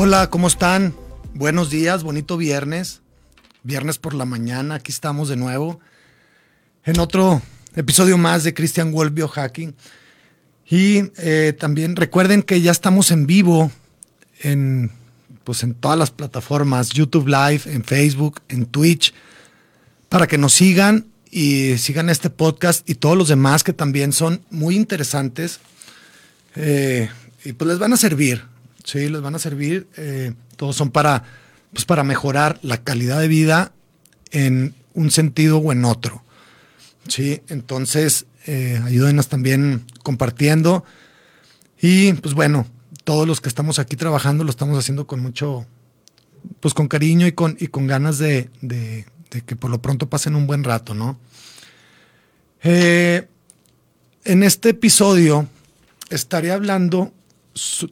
Hola, ¿cómo están? Buenos días, bonito viernes. Viernes por la mañana, aquí estamos de nuevo en otro episodio más de Christian Wolf Biohacking. Y eh, también recuerden que ya estamos en vivo en, pues en todas las plataformas, YouTube Live, en Facebook, en Twitch, para que nos sigan y sigan este podcast y todos los demás que también son muy interesantes. Eh, y pues les van a servir. Sí, les van a servir. Eh, todos son para, pues para mejorar la calidad de vida en un sentido o en otro. Sí, entonces eh, ayúdenos también compartiendo. Y pues bueno, todos los que estamos aquí trabajando lo estamos haciendo con mucho, pues con cariño y con, y con ganas de, que por lo pronto pasen un buen rato, ¿no? Eh, en este episodio estaré hablando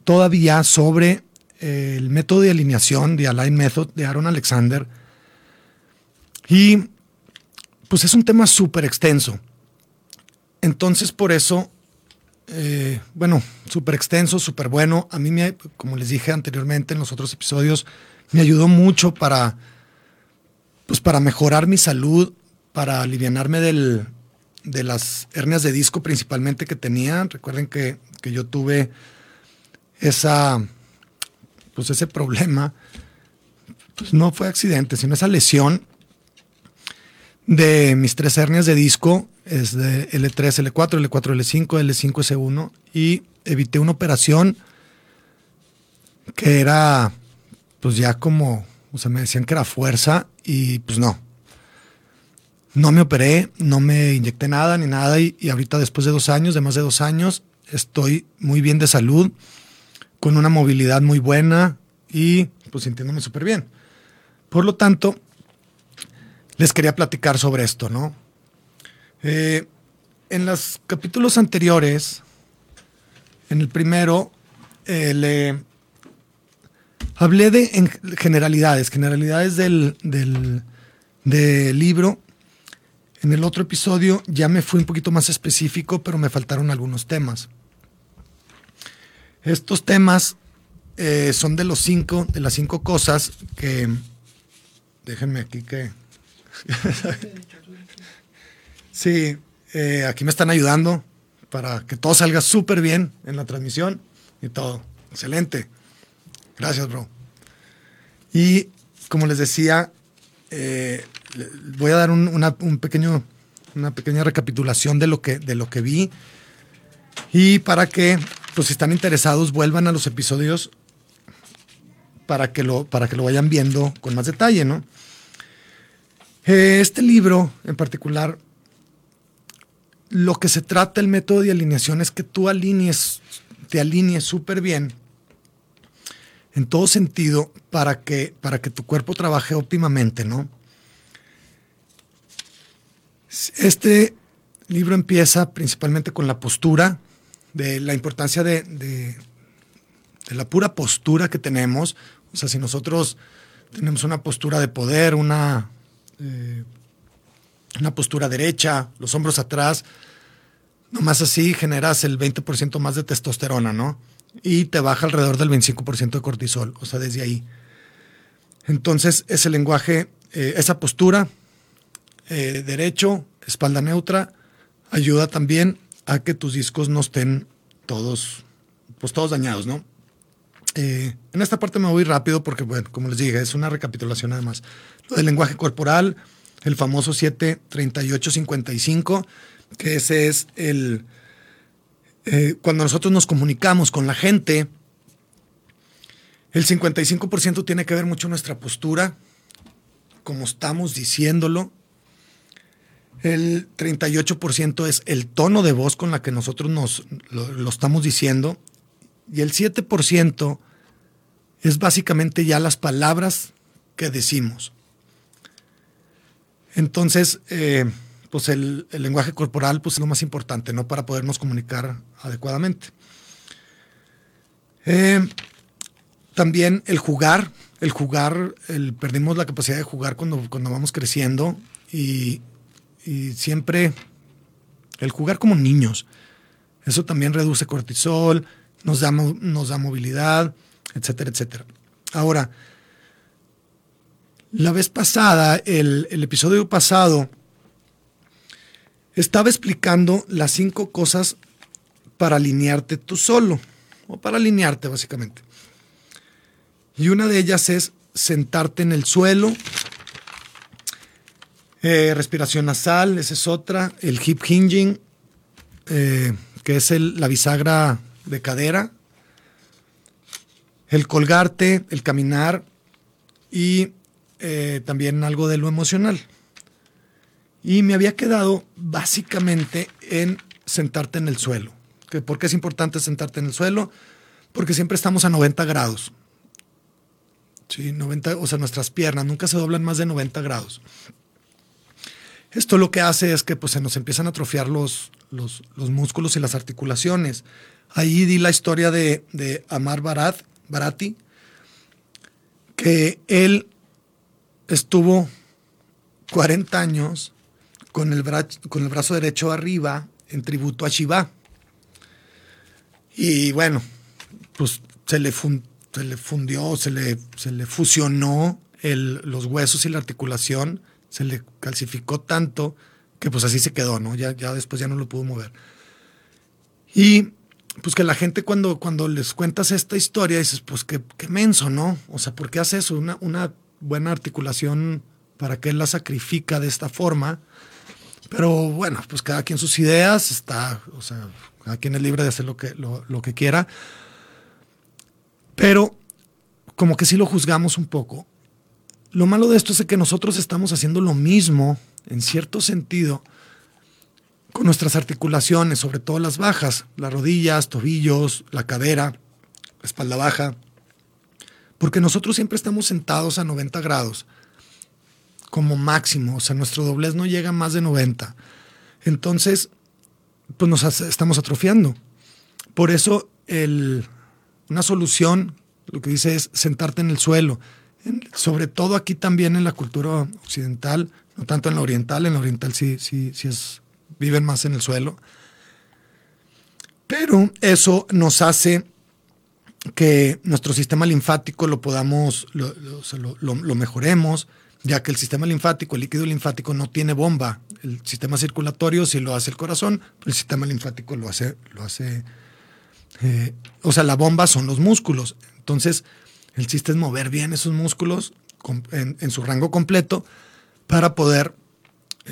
todavía sobre eh, el método de alineación, de Align Method, de Aaron Alexander. Y pues es un tema súper extenso. Entonces, por eso, eh, bueno, súper extenso, súper bueno. A mí, me, como les dije anteriormente en los otros episodios, me ayudó mucho para, pues para mejorar mi salud, para alivianarme del, de las hernias de disco principalmente que tenía. Recuerden que, que yo tuve esa, pues ese problema, pues no fue accidente, sino esa lesión de mis tres hernias de disco, es de L3, L4, L4, L5, L5, S1, y evité una operación que era, pues ya como, o sea, me decían que era fuerza y pues no. No me operé, no me inyecté nada ni nada y, y ahorita después de dos años, de más de dos años, estoy muy bien de salud con una movilidad muy buena y pues sintiéndome súper bien. Por lo tanto, les quería platicar sobre esto, ¿no? Eh, en los capítulos anteriores, en el primero, eh, le hablé de generalidades, generalidades del, del, del libro. En el otro episodio ya me fui un poquito más específico, pero me faltaron algunos temas. Estos temas eh, son de los cinco, de las cinco cosas que. Déjenme aquí que. sí, eh, aquí me están ayudando para que todo salga súper bien en la transmisión y todo. Excelente. Gracias, bro. Y como les decía, eh, voy a dar un, pequeño, una pequeña recapitulación de lo que, de lo que vi y para que pues si están interesados, vuelvan a los episodios para que lo, para que lo vayan viendo con más detalle, ¿no? Este libro en particular, lo que se trata el método de alineación es que tú alinees, te alinees súper bien en todo sentido para que, para que tu cuerpo trabaje óptimamente, ¿no? Este libro empieza principalmente con la postura, de la importancia de, la pura postura que tenemos. O sea, si nosotros tenemos una postura de poder, una, eh, una postura derecha, los hombros atrás, nomás así generas el 20% más de testosterona, ¿no? Y te baja alrededor del 25% de cortisol, o sea, desde ahí. Entonces, ese lenguaje, eh, esa postura, eh, derecho, espalda neutra, ayuda también a que tus discos no estén todos, pues todos dañados, ¿no? Eh, en esta parte me voy rápido porque, bueno, como les dije, es una recapitulación además. Del lenguaje corporal, el famoso 73855, que ese es el... Eh, cuando nosotros nos comunicamos con la gente, el 55% tiene que ver mucho nuestra postura, como estamos diciéndolo, El 38% es el tono de voz con la que nosotros nos lo, estamos diciendo. Y el 7% es básicamente ya las palabras que decimos. Entonces, eh, pues el, lenguaje corporal pues es lo más importante, ¿no? Para podernos comunicar adecuadamente. Eh, también el jugar, el jugar, perdimos la capacidad de jugar cuando, cuando vamos creciendo y, siempre el jugar como niños. Eso también reduce cortisol, nos da, nos da movilidad, etcétera, etcétera. Ahora, la vez pasada, el, el episodio pasado, estaba explicando las cinco cosas para alinearte tú solo, o para alinearte básicamente. Y una de ellas es sentarte en el suelo, eh, respiración nasal, esa es otra, el hip hinging, eh, que es la bisagra de cadera, el colgarte, el caminar y eh, también algo de lo emocional. Y me había quedado básicamente en sentarte en el suelo. ¿Por qué es importante sentarte en el suelo? Porque siempre estamos a 90 grados. Sí, 90, o sea, nuestras piernas nunca se doblan más de 90 grados. Esto lo que hace es que pues, se nos empiezan a atrofiar los, los, músculos y las articulaciones. Ahí di la historia de, de Amar Barat, Barati, que él estuvo 40 años con el, con el brazo derecho arriba en tributo a Shiva. Y bueno, pues se le, se le fundió, se le, se le fusionó el, los huesos y la articulación, se le calcificó tanto que pues así se quedó, ¿no? Ya, ya después ya no lo pudo mover. Y pues que la gente cuando, cuando les cuentas esta historia dices, pues qué, qué menso, ¿no? O sea, ¿por qué hace eso? Una, una buena articulación, ¿para qué la sacrifica de esta forma? Pero bueno, pues cada quien sus ideas, está, o sea, cada quien es libre de hacer lo que, lo, lo que quiera. Pero como que sí lo juzgamos un poco. Lo malo de esto es que nosotros estamos haciendo lo mismo, en cierto sentido, con nuestras articulaciones, sobre todo las bajas, las rodillas, tobillos, la cadera, la espalda baja, porque nosotros siempre estamos sentados a 90 grados como máximo, o sea, nuestro doblez no llega a más de 90. Entonces, pues nos estamos atrofiando. Por eso, una solución, lo que dice es sentarte en el suelo. Sobre todo aquí también en la cultura occidental, no tanto en la oriental, en la oriental sí, sí, sí es, viven más en el suelo. Pero eso nos hace que nuestro sistema linfático lo podamos, lo, mejoremos, ya que el sistema linfático, el líquido linfático no tiene bomba. El sistema circulatorio sí lo hace el corazón, el sistema linfático lo hace, lo hace, eh, o sea, la bomba son los músculos. Entonces, el chiste es mover bien esos músculos en, su rango completo para poder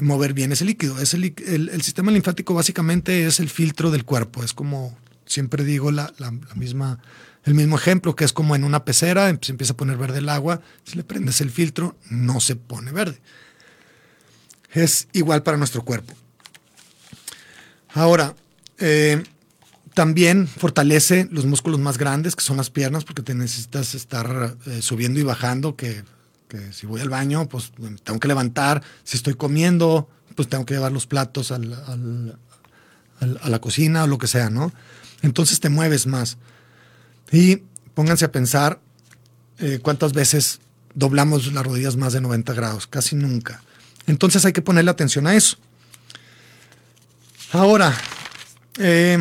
mover bien ese líquido. el, sistema linfático básicamente es el filtro del cuerpo, es como siempre digo la misma el mismo ejemplo, que es como en una pecera, se empieza a poner verde el agua, si le prendes el filtro, no se pone verde. Es igual para nuestro cuerpo. Ahora, eh, también fortalece los músculos más grandes, que son las piernas, porque te necesitas estar eh, subiendo y bajando, que, si voy al baño, pues tengo que levantar, si estoy comiendo, pues tengo que llevar los platos a la cocina o lo que sea, ¿no? Entonces te mueves más. Y pónganse a pensar eh, cuántas veces doblamos las rodillas más de 90 grados, casi nunca. Entonces hay que ponerle atención a eso. Ahora, eh,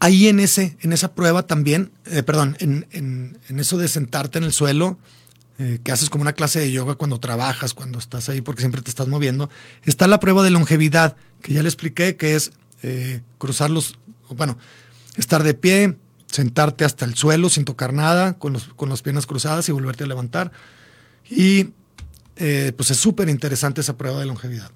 ahí en, ese, en esa prueba también, eh, perdón, en, eso de sentarte en el suelo, que haces como una clase de yoga cuando trabajas, cuando estás ahí, porque siempre te estás moviendo, está la prueba de longevidad, que ya le expliqué, que es cruzar los, bueno, estar de pie, sentarte hasta el suelo sin tocar nada, con, con las piernas cruzadas y volverte a levantar. Y eh, pues es súper interesante esa prueba de longevidad.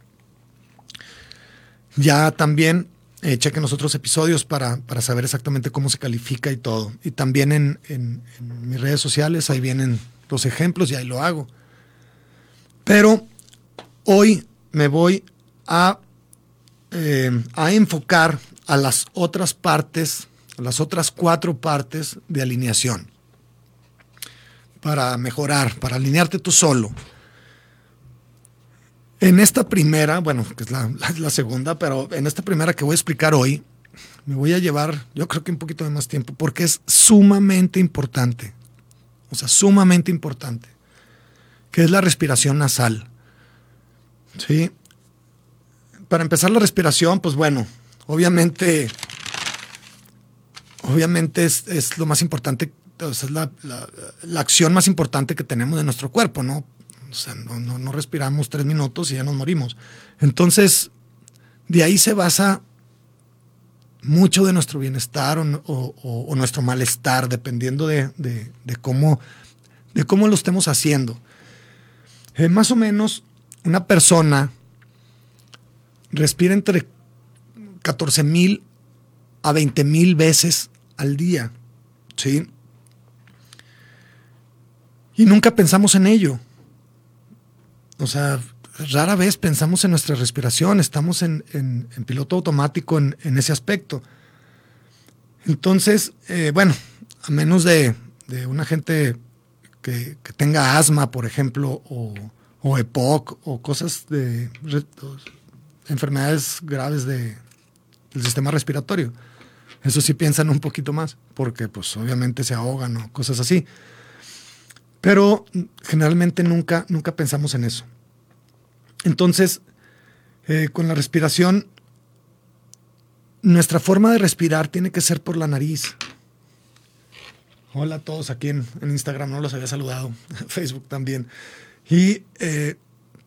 Ya también eh, chequen los otros episodios para, para, saber exactamente cómo se califica y todo. Y también en, mis redes sociales, ahí vienen los ejemplos y ahí lo hago. Pero hoy me voy a, eh, a enfocar a las otras partes, a las otras cuatro partes de alineación para mejorar, para alinearte tú solo. En esta primera, bueno, que es la, segunda, pero en esta primera que voy a explicar hoy, me voy a llevar, yo creo que un poquito de más tiempo, porque es sumamente importante. O sea, sumamente importante. Que es la respiración nasal. ¿Sí? Para empezar la respiración, pues bueno, obviamente, obviamente es, es lo más importante, o sea, es la, la, la, acción más importante que tenemos de nuestro cuerpo, ¿no? O sea, no, respiramos tres minutos y ya nos morimos. Entonces, de ahí se basa mucho de nuestro bienestar o, nuestro malestar, dependiendo de, de, de, cómo, de cómo lo estemos haciendo. Eh, más o menos, una persona respira entre 14 mil a 20 mil veces al día. ¿Sí? Y nunca pensamos en ello. O sea, rara vez pensamos en nuestra respiración, estamos en, en, piloto automático en, en, ese aspecto. Entonces, eh, bueno, a menos de, de una gente que, que, tenga asma, por ejemplo, o, o EPOC, o cosas de enfermedades graves de, del sistema respiratorio. Eso sí piensan un poquito más, porque pues obviamente se ahogan o cosas así. Pero generalmente nunca, nunca pensamos en eso. Entonces, eh, con la respiración, nuestra forma de respirar tiene que ser por la nariz. Hola a todos aquí en, en Instagram, no los había saludado, Facebook también. Y eh,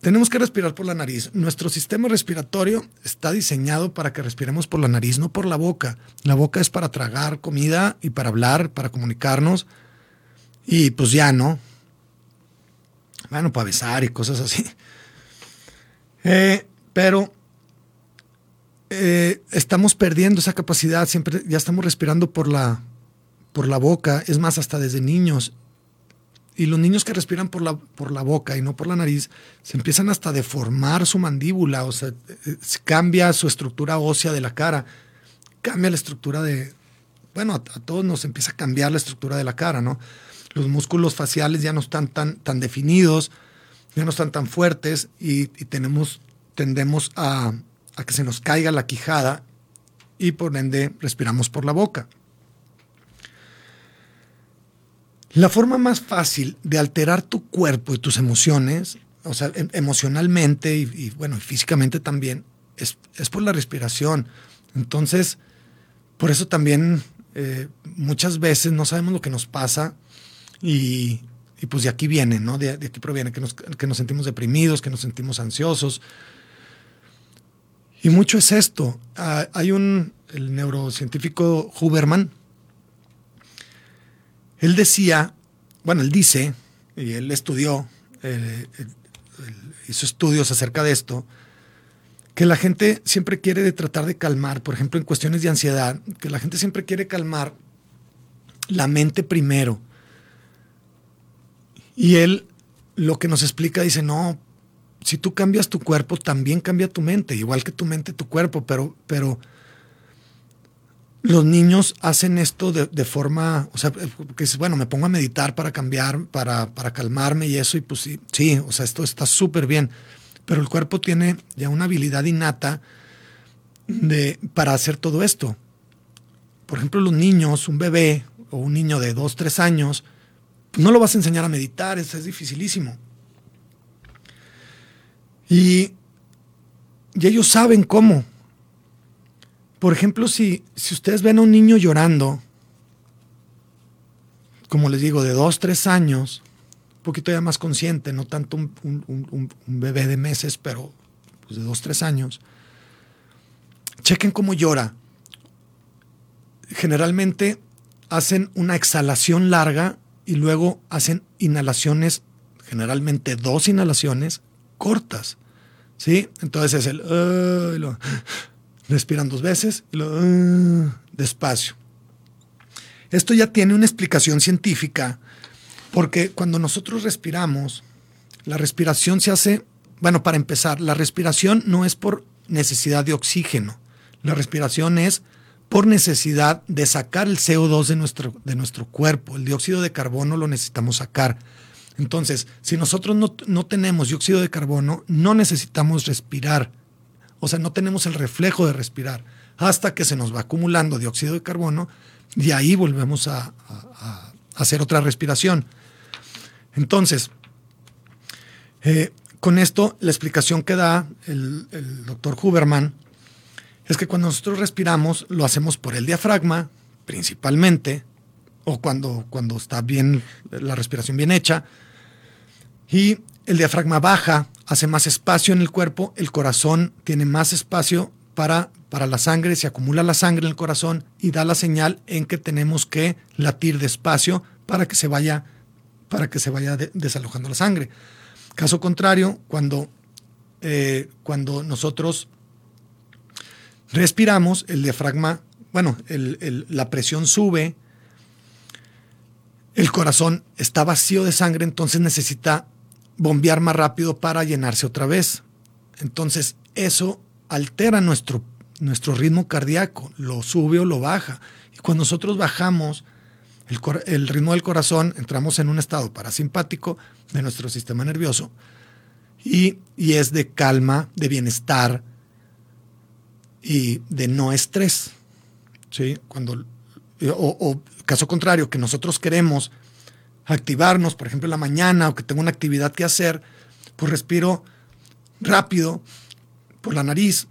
tenemos que respirar por la nariz. Nuestro sistema respiratorio está diseñado para que respiremos por la nariz, no por la boca. La boca es para tragar comida y para hablar, para comunicarnos. Y pues ya, ¿no? Bueno, para besar y cosas así. Eh, pero eh, estamos perdiendo esa capacidad, siempre ya estamos respirando por la, por la boca, es más, hasta desde niños. Y los niños que respiran por la, por la boca y no por la nariz, se empiezan hasta a deformar su mandíbula, o sea, eh, cambia su estructura ósea de la cara, cambia la estructura de, bueno, a, a todos nos empieza a cambiar la estructura de la cara, ¿no? Los músculos faciales ya no están tan, tan definidos, ya no están tan fuertes y, tenemos, tendemos a, a, que se nos caiga la quijada y por ende respiramos por la boca. La forma más fácil de alterar tu cuerpo y tus emociones, o sea, em, emocionalmente y, y, bueno, físicamente también, es, es, por la respiración. Entonces, por eso también eh, muchas veces no sabemos lo que nos pasa y, y pues de aquí viene, ¿no? De, aquí proviene, que nos, que nos, sentimos deprimidos, que nos sentimos ansiosos. Y mucho es esto. Uh, hay un, el neurocientífico Huberman, él decía, bueno, él dice, y él estudió, eh, hizo estudios acerca de esto, que la gente siempre quiere tratar de calmar, por ejemplo, en cuestiones de ansiedad, que la gente siempre quiere calmar la mente primero y él lo que nos explica dice, no, si tú cambias tu cuerpo, también cambia tu mente, igual que tu mente, tu cuerpo, pero, pero los niños hacen esto de, de forma, o sea, que es, bueno, me pongo a meditar para cambiar, para, para calmarme y eso, y pues sí, sí, o sea, esto está súper bien, pero el cuerpo tiene ya una habilidad innata de, para hacer todo esto. Por ejemplo, los niños, un bebé o un niño de dos, tres años, no lo vas a enseñar a meditar, eso es dificilísimo. Y, y ellos saben cómo. Por ejemplo, si, si ustedes ven a un niño llorando, como les digo, de dos, tres años, un poquito ya más consciente, no tanto un, bebé de meses, pero pues de dos, tres años, chequen cómo llora. Generalmente hacen una exhalación larga y luego hacen inhalaciones, generalmente dos inhalaciones cortas. ¿Sí? Entonces es el. Uh, respiran dos veces y uh, despacio. Esto ya tiene una explicación científica porque cuando nosotros respiramos, la respiración se hace bueno, para empezar, la respiración no es por necesidad de oxígeno. La respiración es por necesidad de sacar el CO2 de nuestro, de nuestro cuerpo. El dióxido de carbono lo necesitamos sacar. Entonces, si nosotros no, no, tenemos dióxido de carbono, no necesitamos respirar. O sea, no tenemos el reflejo de respirar hasta que se nos va acumulando dióxido de carbono y ahí volvemos a, hacer otra respiración. Entonces, eh, con esto, la explicación que da el doctor Huberman es que cuando nosotros respiramos, lo hacemos por el diafragma, principalmente, o cuando, cuando está bien la respiración bien hecha, y el diafragma baja, hace más espacio en el cuerpo, el corazón tiene más espacio para, para la sangre, se acumula la sangre en el corazón y da la señal en que tenemos que latir despacio para que se vaya, para que se vaya desalojando la sangre. Caso contrario, cuando, eh, cuando nosotros respiramos, el diafragma, bueno, la presión sube, el corazón está vacío de sangre, entonces necesita bombear más rápido para llenarse otra vez. Entonces, eso altera nuestro, nuestro ritmo cardíaco, lo sube o lo baja. Y cuando nosotros bajamos el, el, ritmo del corazón, entramos en un estado parasimpático de nuestro sistema nervioso y, y es de calma, de bienestar y de no estrés. ¿sí? Cuando, o, o caso contrario, que nosotros queremos activarnos, por ejemplo, en la mañana o que tengo una actividad que hacer, pues respiro rápido por la nariz,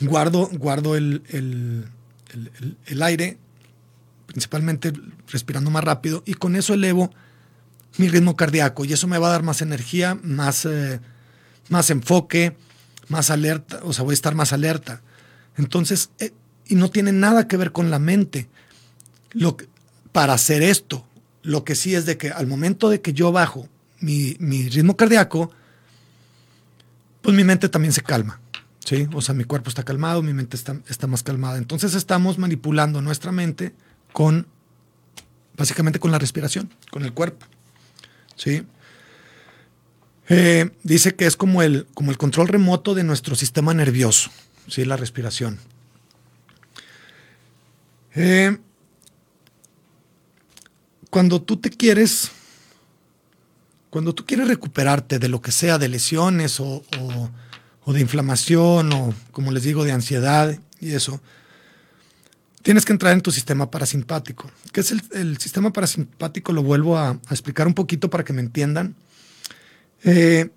guardo, guardo el, el, el, aire, principalmente respirando más rápido, y con eso elevo mi ritmo cardíaco y eso me va a dar más energía, más, eh, más enfoque, más alerta, o sea, voy a estar más alerta. Entonces, eh, y no tiene nada que ver con la mente. Lo que, para hacer esto, lo que sí es de que al momento de que yo bajo mi, ritmo cardíaco, pues mi mente también se calma. ¿sí? O sea, mi cuerpo está calmado, mi mente está, está más calmada. Entonces estamos manipulando nuestra mente con, básicamente con la respiración, con el cuerpo. ¿sí? Eh, dice que es como el, como el control remoto de nuestro sistema nervioso, ¿sí? la respiración. Eh, cuando tú te quieres, cuando tú quieres recuperarte de lo que sea, de lesiones o, de inflamación o, como les digo, de ansiedad y eso, tienes que entrar en tu sistema parasimpático. ¿Qué es el, sistema parasimpático? Lo vuelvo a, explicar un poquito para que me entiendan. Eh,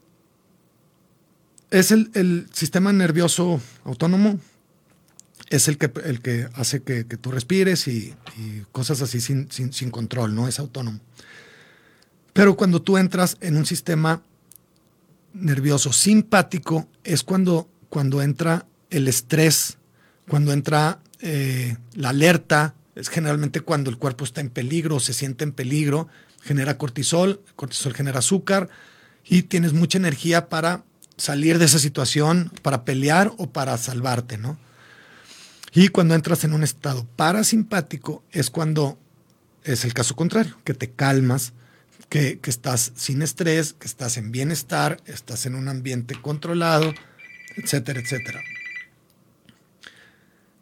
es el, sistema nervioso autónomo, es el que, el que hace que, tú respires y, cosas así sin, sin, control, no es autónomo. Pero cuando tú entras en un sistema nervioso simpático, es cuando, cuando entra el estrés, cuando entra eh, la alerta, es generalmente cuando el cuerpo está en peligro, se siente en peligro, genera cortisol, cortisol genera azúcar y tienes mucha energía para salir de esa situación, para pelear o para salvarte, ¿no? Y cuando entras en un estado parasimpático es cuando es el caso contrario, que te calmas, que, estás sin estrés, que estás en bienestar, estás en un ambiente controlado, etcétera, etcétera.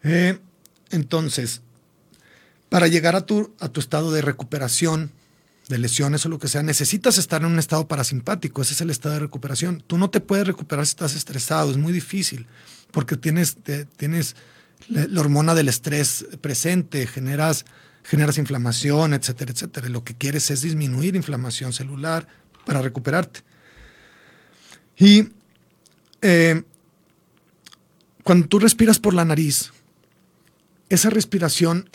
Eh, entonces, para llegar a tu, a tu estado de recuperación, de lesiones o lo que sea, necesitas estar en un estado parasimpático. Ese es el estado de recuperación. Tú no te puedes recuperar si estás estresado, es muy difícil, porque tienes, tienes la, hormona del estrés presente, generas, generas inflamación, etcétera, etcétera. Lo que quieres es disminuir inflamación celular para recuperarte. Y eh, cuando tú respiras por la nariz, esa respiración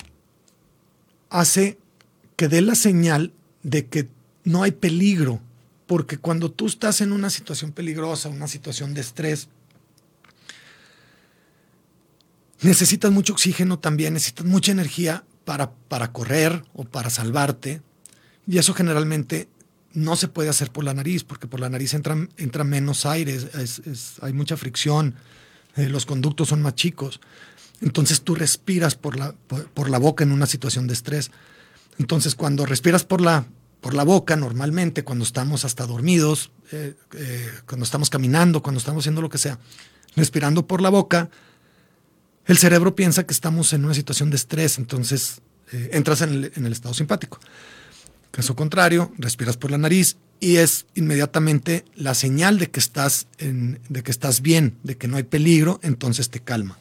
hace que dé la señal de que no hay peligro, porque cuando tú estás en una situación peligrosa, una situación de estrés, necesitas mucho oxígeno también, necesitas mucha energía para, para correr o para salvarte. Y eso generalmente no se puede hacer por la nariz, porque por la nariz entra, entra menos aire, hay mucha fricción, eh, los conductos son más chicos. Entonces tú respiras por la, por, la boca en una situación de estrés. Entonces cuando respiras por la, por la boca normalmente cuando estamos hasta dormidos, eh, eh, cuando estamos caminando, cuando estamos haciendo lo que sea, respirando por la boca, el cerebro piensa que estamos en una situación de estrés, entonces eh, entras en el, estado simpático. Caso contrario, respiras por la nariz y es inmediatamente la señal de que estás, de que estás bien, de que no hay peligro, entonces te calma.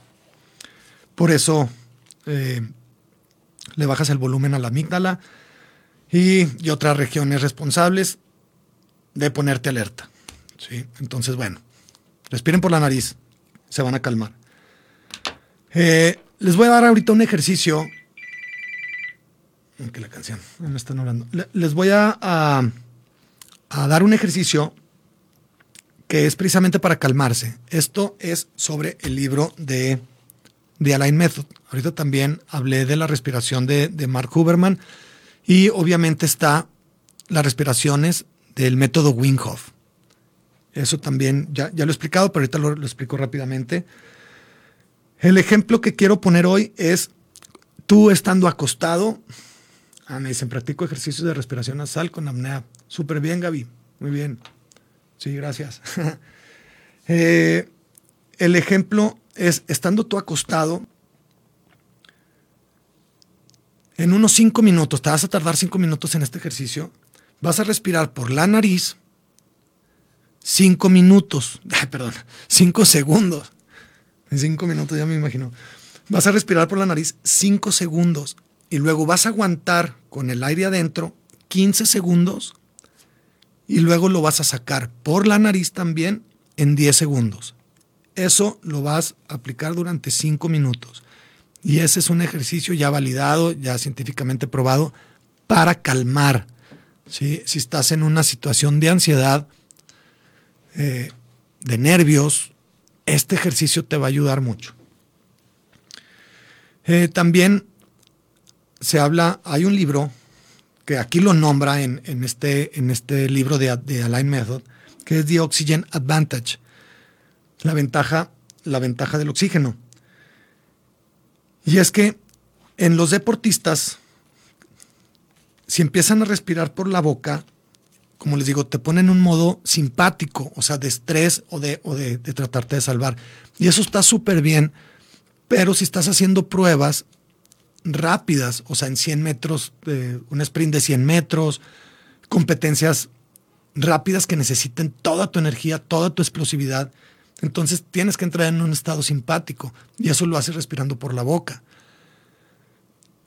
Por eso le bajas el volumen a la amígdala y, otras regiones responsables de ponerte alerta. ¿sí? Entonces, bueno, respiren por la nariz, se van a calmar. Eh, les voy a dar ahorita un ejercicio. Que la canción, me están hablando. Les voy a, a, a dar un ejercicio que es precisamente para calmarse. Esto es sobre el libro de The Align Method. Ahorita también hablé de la respiración de, de Mark Huberman y obviamente está las respiraciones del método Wim. Eso también ya, ya lo he explicado, pero ahorita lo, lo explico rápidamente. El ejemplo que quiero poner hoy es tú estando acostado. Ah, me dicen, practico ejercicios de respiración nasal con apnea. Súper bien, Gaby. Muy bien. Sí, gracias. eh, el ejemplo es, estando tú acostado, en unos cinco minutos, te vas a tardar cinco minutos en este ejercicio, vas a respirar por la nariz cinco minutos, perdón, cinco segundos. En cinco minutos ya me imagino. Vas a respirar por la nariz cinco segundos y luego vas a aguantar con el aire adentro 15 segundos y luego lo vas a sacar por la nariz también en 10 segundos. Eso lo vas a aplicar durante 5 minutos. Y ese es un ejercicio ya validado, ya científicamente probado, para calmar. Si estás en una situación de ansiedad, eh, de nervios, este ejercicio te va a ayudar mucho. Eh, también se habla, hay un libro que aquí lo nombra en, en, este, en este libro de, de Align Method, que es The Oxygen Advantage, la ventaja, la ventaja del oxígeno. Y es que en los deportistas, si empiezan a respirar por la boca, como les digo, te ponen un modo simpático, o sea, de estrés o de, o de, tratarte de salvar. Y eso está súper bien, pero si estás haciendo pruebas rápidas, o sea, en 100 metros, eh, un sprint de 100 metros, competencias rápidas que necesiten toda tu energía, toda tu explosividad, entonces tienes que entrar en un estado simpático y eso lo haces respirando por la boca.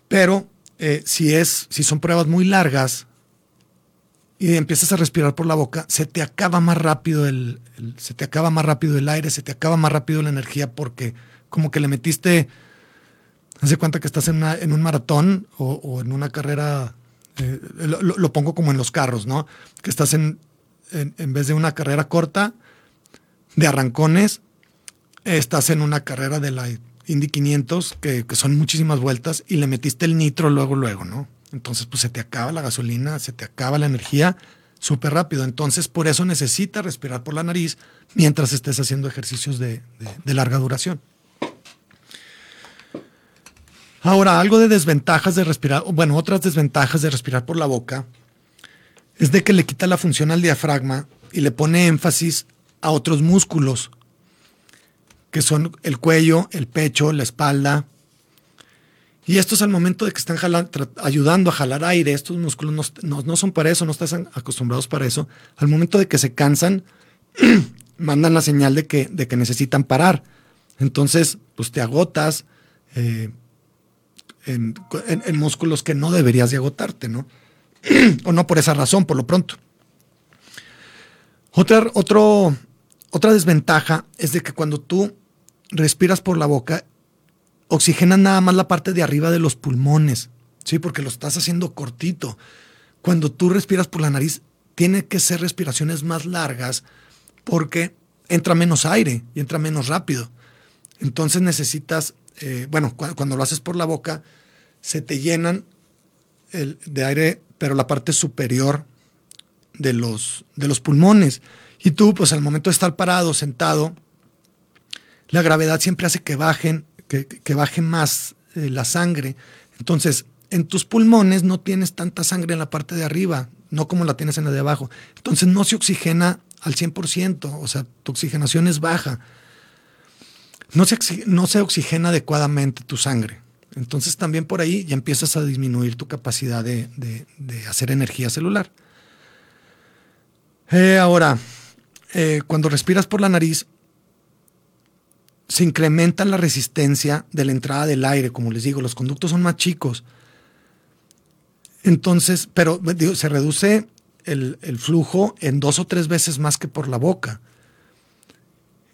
Pero eh, si, es, si son pruebas muy largas y empiezas a respirar por la boca, se te acaba más rápido el, se te acaba más rápido el aire, se te acaba más rápido la energía porque como que le metiste, hace cuenta que estás en, una, un maratón o, en una carrera, eh, lo, pongo como en los carros, ¿no? Que estás en, en vez de una carrera corta, de arrancones, estás en una carrera de la Indy 500, que, que, son muchísimas vueltas, y le metiste el nitro luego, luego, ¿no? Entonces, pues se te acaba la gasolina, se te acaba la energía súper rápido. Entonces, por eso necesitas respirar por la nariz mientras estés haciendo ejercicios de, de, de larga duración. Ahora, algo de desventajas de respirar, bueno, otras desventajas de respirar por la boca, es de que le quita la función al diafragma y le pone énfasis a otros músculos, que son el cuello, el pecho, la espalda. Y estos al momento de que están ayudando a jalar aire, estos músculos no, no, no, son para eso, no están acostumbrados para eso. Al momento de que se cansan, mandan la señal de que, de que necesitan parar. Entonces, pues te agotas eh, en, músculos que no deberías de agotarte, ¿no? o no por esa razón, por lo pronto. Otro, otra desventaja es de que cuando tú respiras por la boca, oxigenas nada más la parte de arriba de los pulmones, ¿sí? Porque lo estás haciendo cortito. Cuando tú respiras por la nariz, tiene que ser respiraciones más largas porque entra menos aire y entra menos rápido. Entonces necesitas, eh, bueno, cu cuando lo haces por la boca, se te llenan el, de aire, pero la parte superior de los, de los pulmones. Y tú, pues al momento de estar parado, sentado, la gravedad siempre hace que bajen, que, baje más eh, la sangre. Entonces, en tus pulmones no tienes tanta sangre en la parte de arriba, no como la tienes en la de abajo. Entonces no se oxigena al 100%, o sea, tu oxigenación es baja. No se, no se oxigena adecuadamente tu sangre. Entonces también por ahí ya empiezas a disminuir tu capacidad de, hacer energía celular. Eh, ahora, eh, cuando respiras por la nariz, se incrementa la resistencia de la entrada del aire, como les digo, los conductos son más chicos. Entonces, pero se reduce el, flujo en dos o tres veces más que por la boca.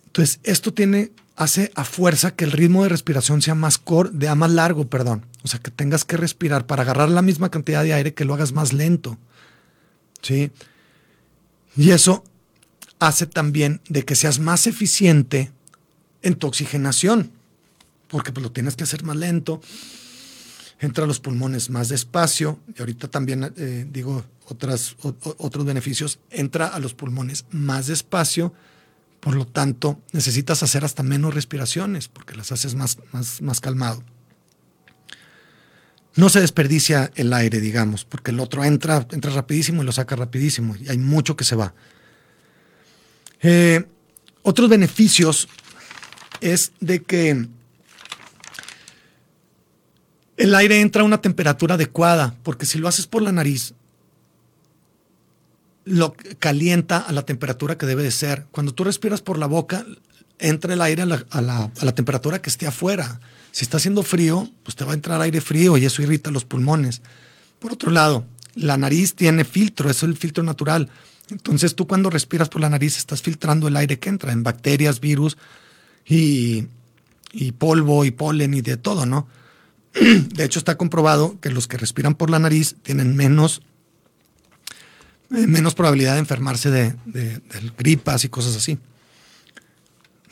Entonces, esto tiene, hace a fuerza que el ritmo de respiración sea más, cor, de, más largo, perdón. O sea, que tengas que respirar para agarrar la misma cantidad de aire que lo hagas más lento. ¿Sí? Y eso hace también de que seas más eficiente en tu oxigenación, porque pues, lo tienes que hacer más lento, entra a los pulmones más despacio, y ahorita también eh, digo otras, otros beneficios, entra a los pulmones más despacio, por lo tanto necesitas hacer hasta menos respiraciones, porque las haces más, más, más calmado. No se desperdicia el aire, digamos, porque el otro entra, entra rapidísimo y lo saca rapidísimo, y hay mucho que se va. Eh, otros beneficios es de que el aire entra a una temperatura adecuada, porque si lo haces por la nariz, lo calienta a la temperatura que debe de ser. Cuando tú respiras por la boca, entra el aire a la, temperatura que esté afuera. Si está haciendo frío, pues te va a entrar aire frío y eso irrita los pulmones. Por otro lado, la nariz tiene filtro, eso es el filtro natural. Entonces tú cuando respiras por la nariz estás filtrando el aire que entra en bacterias, virus, y, polvo y polen y de todo, ¿no? De hecho, está comprobado que los que respiran por la nariz tienen menos, eh, menos probabilidad de enfermarse de, gripas y cosas así.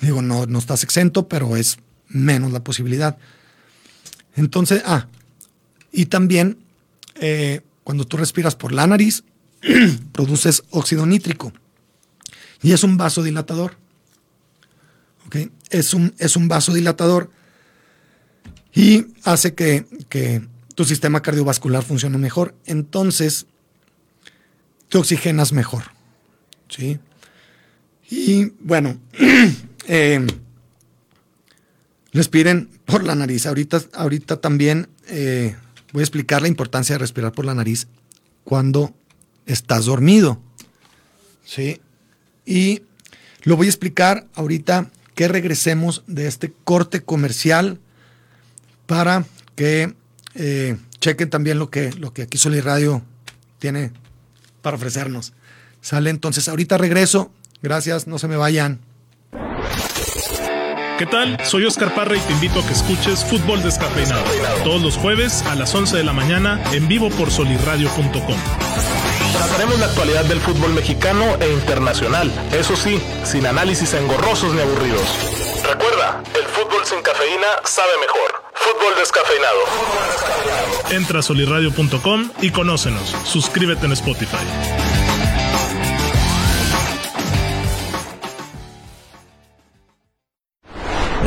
Digo, no, no estás exento, pero es menos la posibilidad. Entonces, ah, y también eh, cuando tú respiras por la nariz, produces óxido nítrico y es un vasodilatador. Es, un, es un vasodilatador y hace que, tu sistema cardiovascular funcione mejor. Entonces, te oxigenas mejor. ¿sí? Y bueno, eh, respiren por la nariz. Ahorita, ahorita también eh, voy a explicar la importancia de respirar por la nariz cuando estás dormido. ¿sí? Y lo voy a explicar ahorita que regresemos de este corte comercial para que eh, chequen también lo que, lo que aquí Soli Radio tiene para ofrecernos. Sale entonces, ahorita regreso. Gracias, no se me vayan. ¿Qué tal? Soy Oscar Parra y te invito a que escuches Fútbol Descafeinado todos los jueves a las 11 de la mañana en vivo por solirradio.com. Trataremos la actualidad del fútbol mexicano e internacional. Eso sí, sin análisis engorrosos ni aburridos. Recuerda, el fútbol sin cafeína sabe mejor. Fútbol descafeinado. Entra a solirradio.com y conócenos. Suscríbete en Spotify.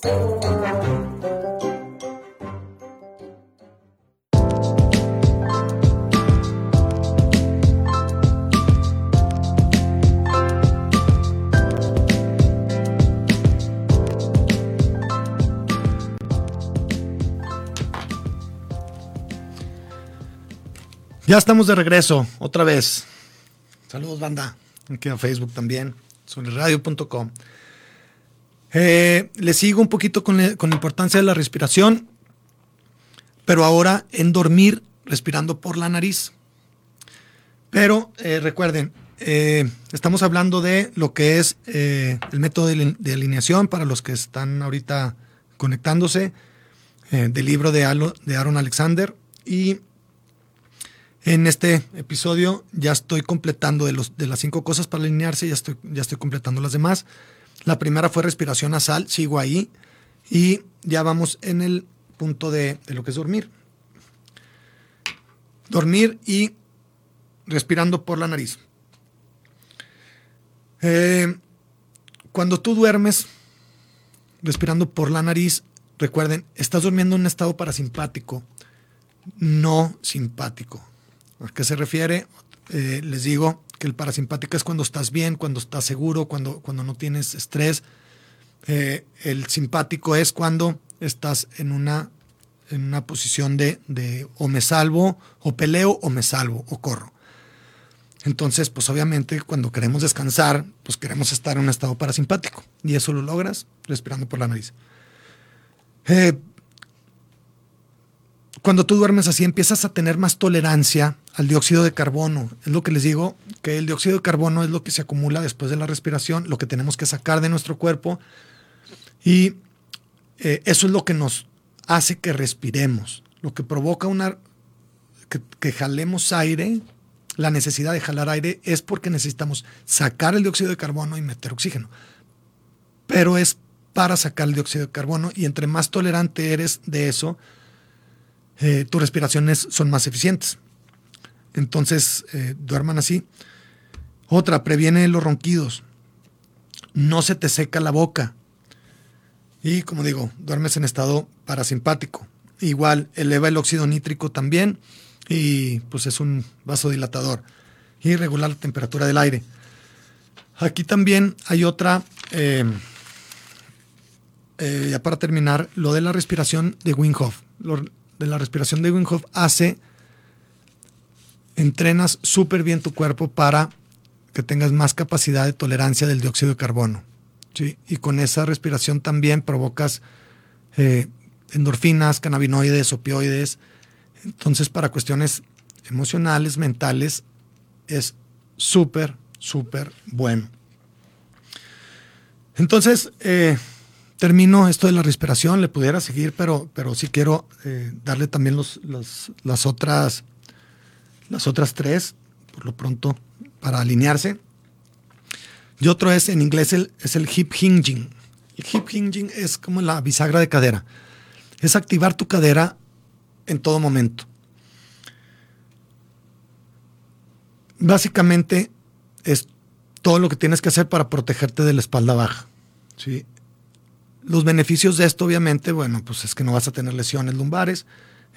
Ya estamos de regreso, otra vez. Saludos, banda. Aquí a Facebook también, soniradio.com. Eh, le sigo un poquito con, la importancia de la respiración, pero ahora en dormir respirando por la nariz. Pero eh, recuerden, eh, estamos hablando de lo que es el método de, alineación para los que están ahorita conectándose, del libro de, Aaron Alexander. Y en este episodio ya estoy completando de, las cinco cosas para alinearse, ya estoy completando las demás. La primera fue respiración nasal, sigo ahí. Y ya vamos en el punto de, lo que es dormir. Dormir y respirando por la nariz. Eh, cuando tú duermes respirando por la nariz, recuerden, estás durmiendo en un estado parasimpático, no simpático. ¿A qué se refiere? Eh, les digo que el parasimpático es cuando estás bien, cuando estás seguro, cuando, cuando no tienes estrés. Eh, el simpático es cuando estás en una, en una posición de, de o me salvo, o peleo, o me salvo, o corro. Entonces, pues obviamente cuando queremos descansar, pues queremos estar en un estado parasimpático. Y eso lo logras respirando por la nariz. Eh, cuando tú duermes así empiezas a tener más tolerancia al dióxido de carbono. Es lo que les digo, que el dióxido de carbono es lo que se acumula después de la respiración, lo que tenemos que sacar de nuestro cuerpo. Y eh, eso es lo que nos hace que respiremos, lo que provoca una, que, jalemos aire. La necesidad de jalar aire es porque necesitamos sacar el dióxido de carbono y meter oxígeno. Pero es para sacar el dióxido de carbono y entre más tolerante eres de eso, eh, tus respiraciones son más eficientes. Entonces, eh, duerman así. Otra, previene los ronquidos. No se te seca la boca. Y como digo, duermes en estado parasimpático. Igual, eleva el óxido nítrico también y pues es un vasodilatador. Y regular la temperatura del aire. Aquí también hay otra, eh, ya para terminar, lo de la respiración de Wim Hof de la respiración de Wim hace, entrenas súper bien tu cuerpo para que tengas más capacidad de tolerancia del dióxido de carbono. ¿sí? Y con esa respiración también provocas eh, endorfinas, cannabinoides, opioides. Entonces, para cuestiones emocionales, mentales, es súper, súper bueno. Entonces, eh, termino esto de la respiración, le pudiera seguir, pero, pero sí quiero eh, darle también los, las, otras, las otras tres, por lo pronto, para alinearse. Y otro es, en inglés, el, es el hip hinging. El hip hinging es como la bisagra de cadera. Es activar tu cadera en todo momento. Básicamente es todo lo que tienes que hacer para protegerte de la espalda baja. ¿sí? Los beneficios de esto, obviamente, bueno, pues es que no vas a tener lesiones lumbares,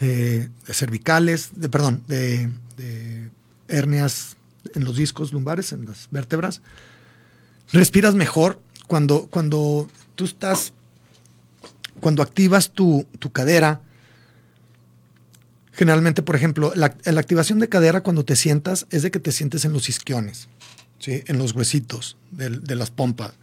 eh, cervicales, de, perdón, de, hernias en los discos lumbares, en las vértebras. Respiras mejor cuando, cuando tú estás, cuando activas tu, cadera. Generalmente, por ejemplo, la, activación de cadera cuando te sientas es de que te sientes en los isquiones, ¿sí? en los huesitos de, de las pompas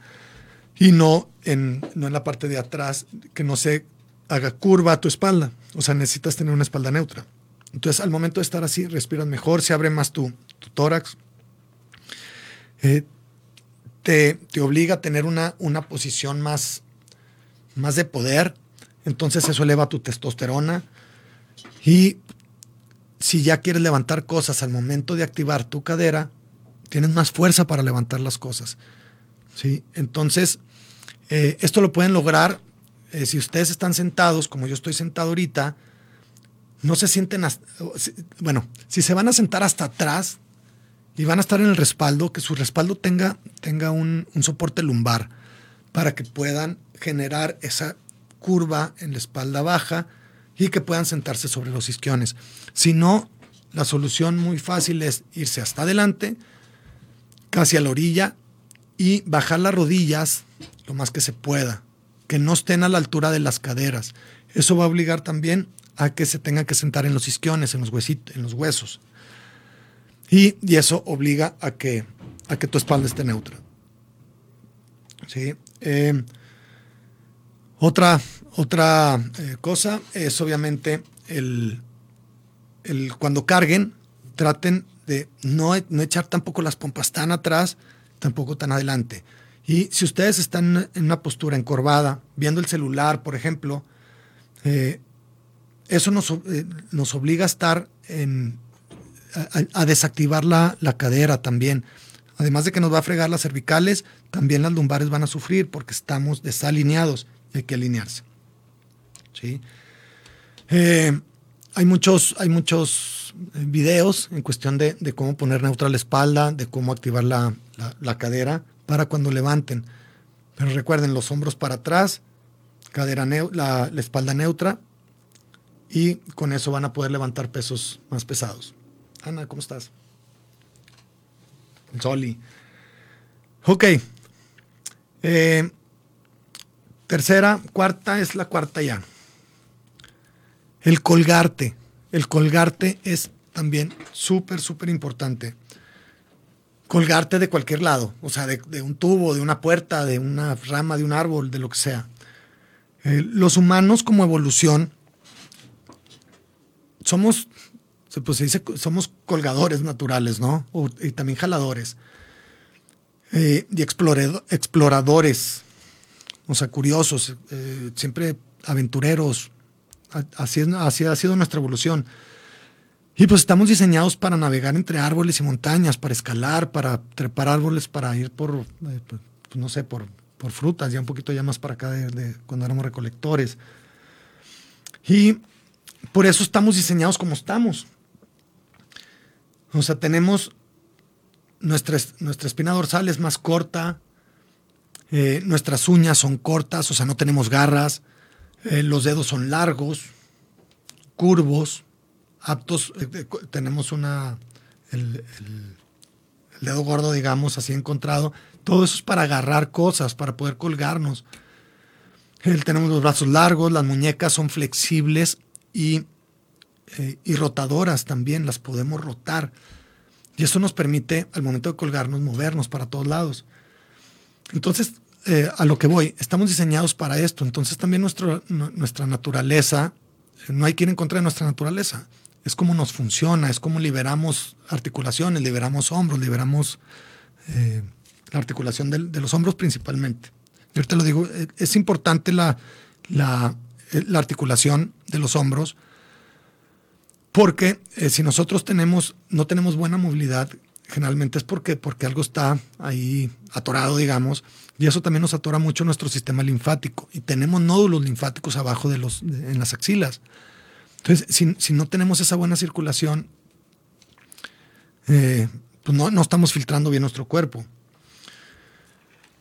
y no en, no en la parte de atrás, que no se haga curva a tu espalda. O sea, necesitas tener una espalda neutra. Entonces, al momento de estar así, respiras mejor, se abre más tu, tórax. Eh, te, te, obliga a tener una, una posición más, más de poder. Entonces, eso eleva tu testosterona. Y si ya quieres levantar cosas al momento de activar tu cadera, tienes más fuerza para levantar las cosas. ¿sí? Entonces, eh, esto lo pueden lograr eh, si ustedes están sentados, como yo estoy sentado ahorita, no se sienten, bueno, si se van a sentar hasta atrás y van a estar en el respaldo, que su respaldo tenga, tenga un, un soporte lumbar para que puedan generar esa curva en la espalda baja y que puedan sentarse sobre los isquiones. Si no, la solución muy fácil es irse hasta adelante, casi a la orilla, y bajar las rodillas lo más que se pueda, que no estén a la altura de las caderas. Eso va a obligar también a que se tenga que sentar en los isquiones, en los, huesos. Y, eso obliga a que, a que tu espalda esté neutra. Eh, otra otra eh, cosa es obviamente el, cuando carguen, traten de no echar tampoco las pompas tan atrás, tampoco tan adelante. Y si ustedes están en una postura encorvada, viendo el celular, por ejemplo, eh, eso nos, eh, nos, obliga a estar a, desactivar la, la, cadera también. Además de que nos va a fregar las cervicales, también las lumbares van a sufrir porque estamos desalineados hay que alinearse. ¿sí? Eh, hay muchos, hay muchos videos en cuestión de, cómo poner neutra la espalda, de cómo activar la, cadera para cuando levanten. Pero recuerden, los hombros para atrás, cadera la, espalda neutra y con eso van a poder levantar pesos más pesados. Ana, ¿cómo estás? Soli. Ok. Eh, tercera, cuarta es la cuarta ya. El colgarte. El colgarte es también súper, súper importante. Colgarte de cualquier lado, o sea, de, un tubo, de una puerta, de una rama, de un árbol, de lo que sea. Eh, los humanos como evolución somos, pues se dice, somos colgadores naturales, ¿no? y también jaladores. Eh, y exploradores, o sea, curiosos, eh, siempre aventureros, Así, ha sido nuestra evolución. Y pues estamos diseñados para navegar entre árboles y montañas, para escalar, para trepar árboles, para ir por, eh, pues, no sé, por, por, frutas, ya un poquito ya más para acá de, cuando éramos recolectores. Y por eso estamos diseñados como estamos. O sea, tenemos nuestra, nuestra espina dorsal es más corta, eh, nuestras uñas son cortas, o sea, no tenemos garras, eh, los dedos son largos, curvos, aptos. Eh, eh, tenemos una. El, dedo gordo, digamos, así encontrado. Todo eso es para agarrar cosas, para poder colgarnos. tenemos los brazos largos, las muñecas son flexibles y, y rotadoras también, las podemos rotar. Y eso nos permite, al momento de colgarnos, movernos para todos lados. Entonces, eh, a lo que voy, estamos diseñados para esto, entonces también nuestro, nuestra naturaleza, no hay quien encontrar nuestra naturaleza, es como nos funciona, es como liberamos articulaciones, liberamos hombros, liberamos eh, la articulación de, los hombros principalmente. Yo te lo digo, eh, es importante la, la, la, articulación de los hombros porque si nosotros tenemos, no tenemos buena movilidad, generalmente es porque, porque algo está ahí atorado, digamos, y eso también nos atora mucho nuestro sistema linfático. Y tenemos nódulos linfáticos abajo de los, en las axilas. Entonces, si, no tenemos esa buena circulación, eh, pues no, no estamos filtrando bien nuestro cuerpo.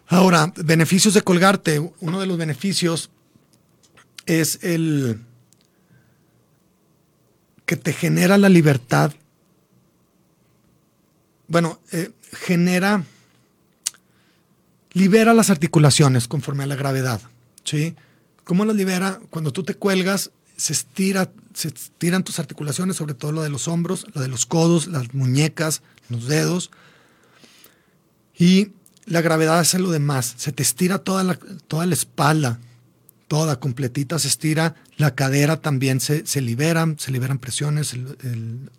Ahora, beneficios de colgarte. Uno de los beneficios es el que te genera la libertad bueno, eh, genera, libera las articulaciones conforme a la gravedad, ¿sí? ¿Cómo las libera? Cuando tú te cuelgas, se estira, se estiran tus articulaciones, sobre todo lo de los hombros, lo de los codos, las muñecas, los dedos. Y la gravedad hace lo demás, se te estira toda la, toda la espalda, toda completita se estira, la cadera también se, se libera, se liberan presiones,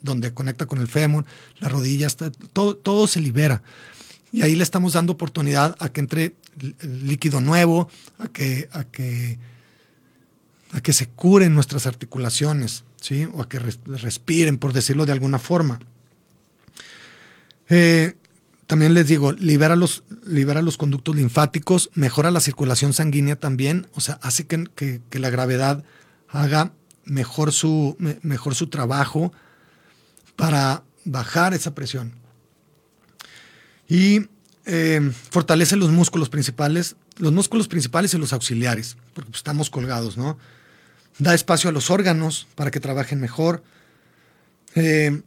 donde conecta con el fémur, la rodilla, todo, todo se libera. Y ahí le estamos dando oportunidad a que entre líquido nuevo, a que, a que, a que se curen nuestras articulaciones, ¿sí? o a que respiren, por decirlo de alguna forma. Eh, también les digo, libera los, libera los conductos linfáticos, mejora la circulación sanguínea también, o sea, hace que, la gravedad haga mejor su, mejor su trabajo para bajar esa presión. Y eh, fortalece los músculos principales, los músculos principales y los auxiliares, porque estamos colgados, ¿no? Da espacio a los órganos para que trabajen mejor. Eh,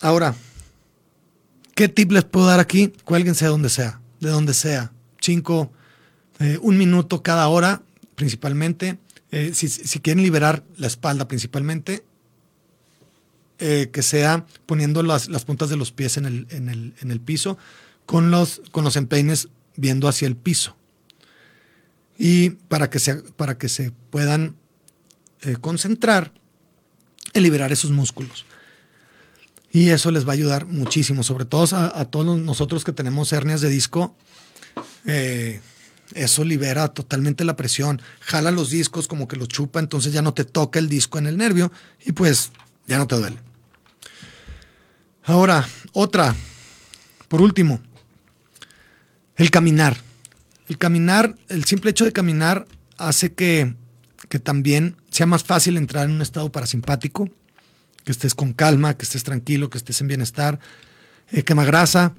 ahora, ¿Qué tip les puedo dar aquí? Cuélguense de donde sea, de donde sea. Cinco, eh, un minuto cada hora, principalmente. Eh, si, quieren liberar la espalda, principalmente, eh, que sea poniendo las, puntas de los pies en el, en el, en el piso con los, con los empeines viendo hacia el piso. Y para que se, para que se puedan eh, concentrar en liberar esos músculos. Y eso les va a ayudar muchísimo, sobre todo a, todos nosotros que tenemos hernias de disco. Eh, eso libera totalmente la presión, jala los discos como que los chupa, entonces ya no te toca el disco en el nervio y pues ya no te duele. Ahora, otra, por último, el caminar. El caminar, el simple hecho de caminar hace que, que también sea más fácil entrar en un estado parasimpático, que estés con calma, que estés tranquilo, que estés en bienestar, eh, quema grasa,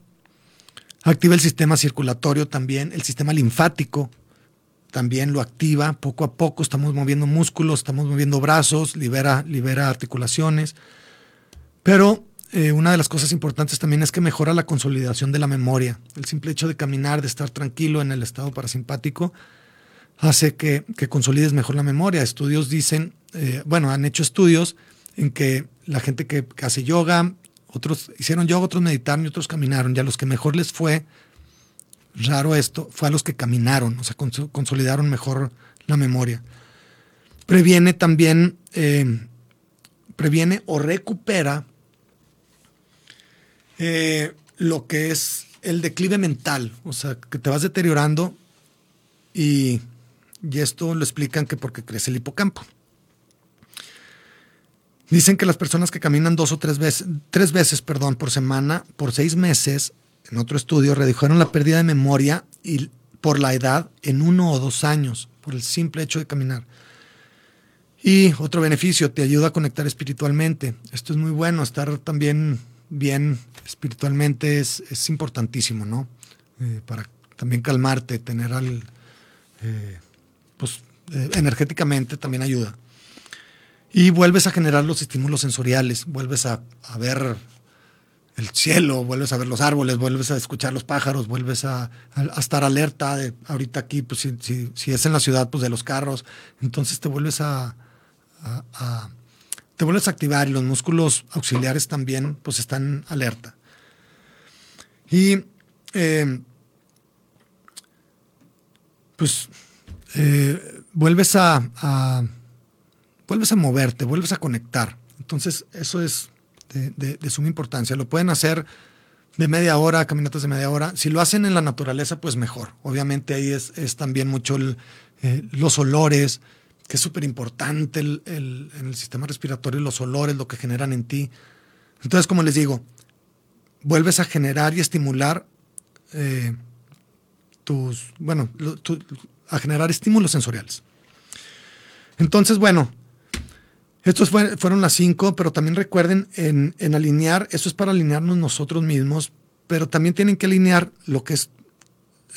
activa el sistema circulatorio también, el sistema linfático también lo activa poco a poco, estamos moviendo músculos, estamos moviendo brazos, libera, libera articulaciones, pero eh, una de las cosas importantes también es que mejora la consolidación de la memoria. El simple hecho de caminar, de estar tranquilo en el estado parasimpático, hace que, consolides mejor la memoria. Estudios dicen, eh, bueno, han hecho estudios en que la gente que, hace yoga, otros hicieron yoga, otros meditaron y otros caminaron. Y a los que mejor les fue, raro esto, fue a los que caminaron, o sea, consolidaron mejor la memoria. Previene también, eh, previene o recupera eh, lo que es el declive mental, o sea, que te vas deteriorando y, y esto lo explican que porque crece el hipocampo. Dicen que las personas que caminan dos o tres veces, tres veces perdón, por semana, por seis meses, en otro estudio, redujeron la pérdida de memoria y por la edad en uno o dos años, por el simple hecho de caminar. Y otro beneficio, te ayuda a conectar espiritualmente. Esto es muy bueno, estar también bien espiritualmente es, es importantísimo, ¿no? Eh, para también calmarte, tener al... Eh, pues eh, energéticamente también ayuda. Y vuelves a generar los estímulos sensoriales, vuelves a, ver el cielo, vuelves a ver los árboles, vuelves a escuchar los pájaros, vuelves a, estar alerta. De, ahorita aquí, pues si, si, es en la ciudad, pues de los carros. Entonces te vuelves a, te vuelves a activar y los músculos auxiliares también, pues están alerta. Y eh, pues eh, vuelves a vuelves a moverte, vuelves a conectar. Entonces, eso es de, suma importancia. Lo pueden hacer de media hora, caminatas de media hora. Si lo hacen en la naturaleza, pues mejor. Obviamente ahí es, también mucho eh, los olores, que es súper importante en el sistema respiratorio, los olores, lo que generan en ti. Entonces, como les digo, vuelves a generar y estimular eh, tus, bueno, a generar estímulos sensoriales. Entonces, bueno, estos fueron las cinco, pero también recuerden en, alinear, eso es para alinearnos nosotros mismos, pero también tienen que alinear lo que es,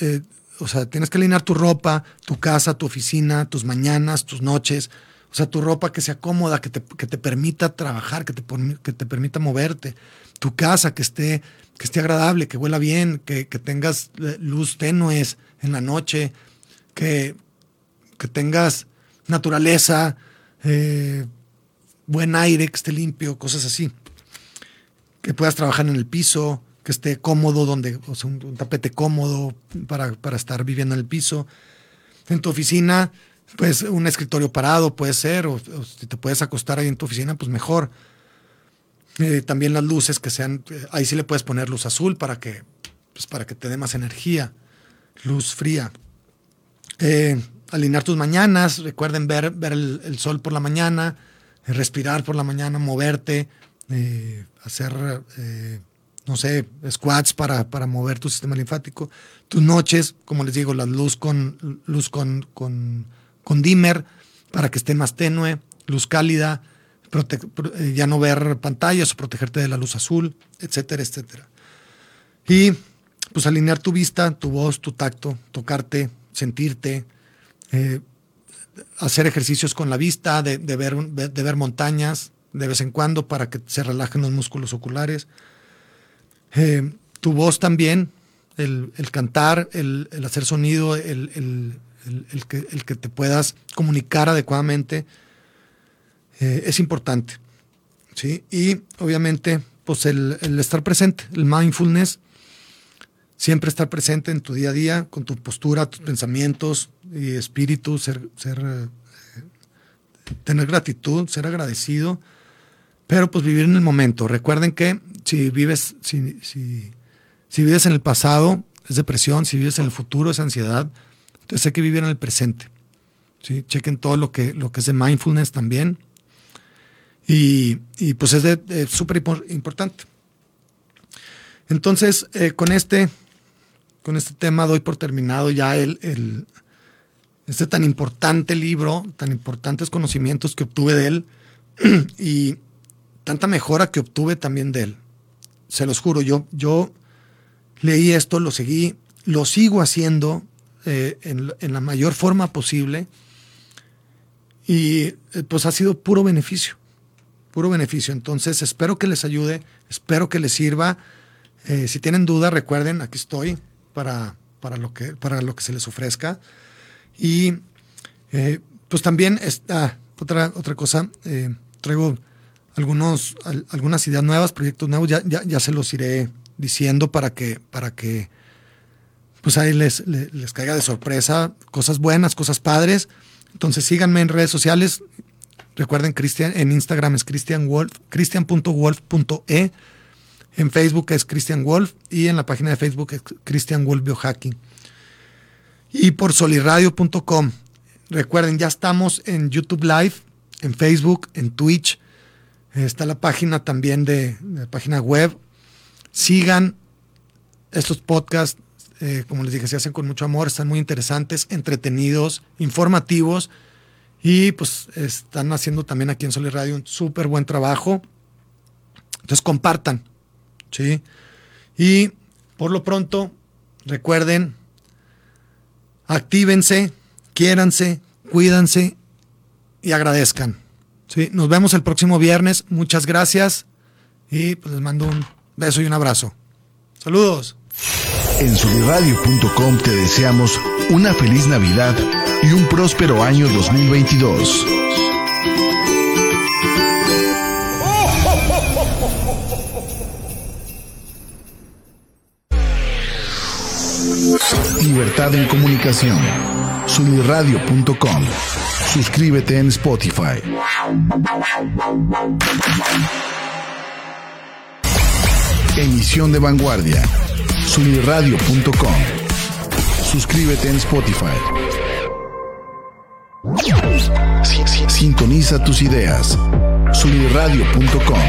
eh, o sea, tienes que alinear tu ropa, tu casa, tu oficina, tus mañanas, tus noches, o sea, tu ropa que sea cómoda, que te, que te permita trabajar, que te, que te permita moverte, tu casa que esté, que esté agradable, que huela bien, que, tengas eh, luz tenues en la noche, que, que tengas naturaleza, eh, buen aire, que esté limpio, cosas así. Que puedas trabajar en el piso, que esté cómodo, donde, un, tapete cómodo para, estar viviendo en el piso. En tu oficina, pues un escritorio parado puede ser, o, si te puedes acostar ahí en tu oficina, pues mejor. Eh, también las luces que sean, eh, ahí sí le puedes poner luz azul para que, pues para que te dé más energía, luz fría. Eh, alinear tus mañanas, recuerden ver, ver el sol por la mañana, respirar por la mañana, moverte, hacer, no sé, squats para, para, mover tu sistema linfático. Tus noches, como les digo, la luz con, luz con, con, con dimmer para que esté más tenue, luz cálida, eh, ya no ver pantallas o protegerte de la luz azul, etcétera, etcétera. Y pues alinear tu vista, tu voz, tu tacto, tocarte, sentirte, hacer ejercicios con la vista, de, ver, de ver montañas de vez en cuando para que se relajen los músculos oculares. Eh, tu voz también, el, cantar, el, hacer sonido, el, que, el, que, te puedas comunicar adecuadamente, eh, es importante. ¿sí? Y obviamente, pues el, el estar presente, el mindfulness, siempre estar presente en tu día a día, con tu postura, tus pensamientos y espíritu, ser, ser eh, tener gratitud, ser agradecido, pero pues vivir en el momento. Recuerden que si vives, si, si, vives en el pasado, es depresión, si vives en el futuro, es ansiedad. Entonces hay que vivir en el presente. ¿sí? Chequen todo lo que, lo que es de mindfulness también. Y, y pues es súper importante. Entonces, eh, con, este, con este tema doy por terminado ya el, este tan importante libro, tan importantes conocimientos que obtuve de él y tanta mejora que obtuve también de él. Se los juro, yo, yo leí esto, lo seguí, lo sigo haciendo eh, en, en, la mayor forma posible y eh, pues ha sido puro beneficio, puro beneficio. Entonces espero que les ayude, espero que les sirva. Eh, si tienen duda, recuerden, aquí estoy para, para, lo, que, para lo que se les ofrezca. Y pues también está otra, otra cosa, traigo algunos, al, algunas ideas nuevas, proyectos nuevos, ya, ya, ya, se los iré diciendo para que, para que pues ahí les, les, caiga de sorpresa, cosas buenas, cosas padres. Entonces síganme en redes sociales. Recuerden, Cristian, en Instagram es cristianwolf, cristian.wolf.e. En Facebook es Cristian Wolf y en la página de Facebook es Cristian Wolf Biohacking y por soliradio.com. Recuerden, ya estamos en YouTube Live, en Facebook, en Twitch. Está la página también de, la página web. Sigan estos podcasts, eh, como les dije, se hacen con mucho amor, están muy interesantes, entretenidos, informativos y pues están haciendo también aquí en Soliradio Radio un súper buen trabajo. Entonces compartan, ¿sí? Y por lo pronto, recuerden actívense, quiéranse, cuídanse y agradezcan. ¿Sí? Nos vemos el próximo viernes. Muchas gracias y pues les mando un beso y un abrazo. Saludos. En subiradio.com te deseamos una feliz Navidad y un próspero año 2022. Libertad en comunicación. Sunirradio.com. Suscríbete en Spotify. Emisión de vanguardia. Sunirradio.com. Suscríbete en Spotify. Sintoniza tus ideas. Sunirradio.com.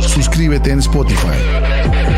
Suscríbete en Spotify.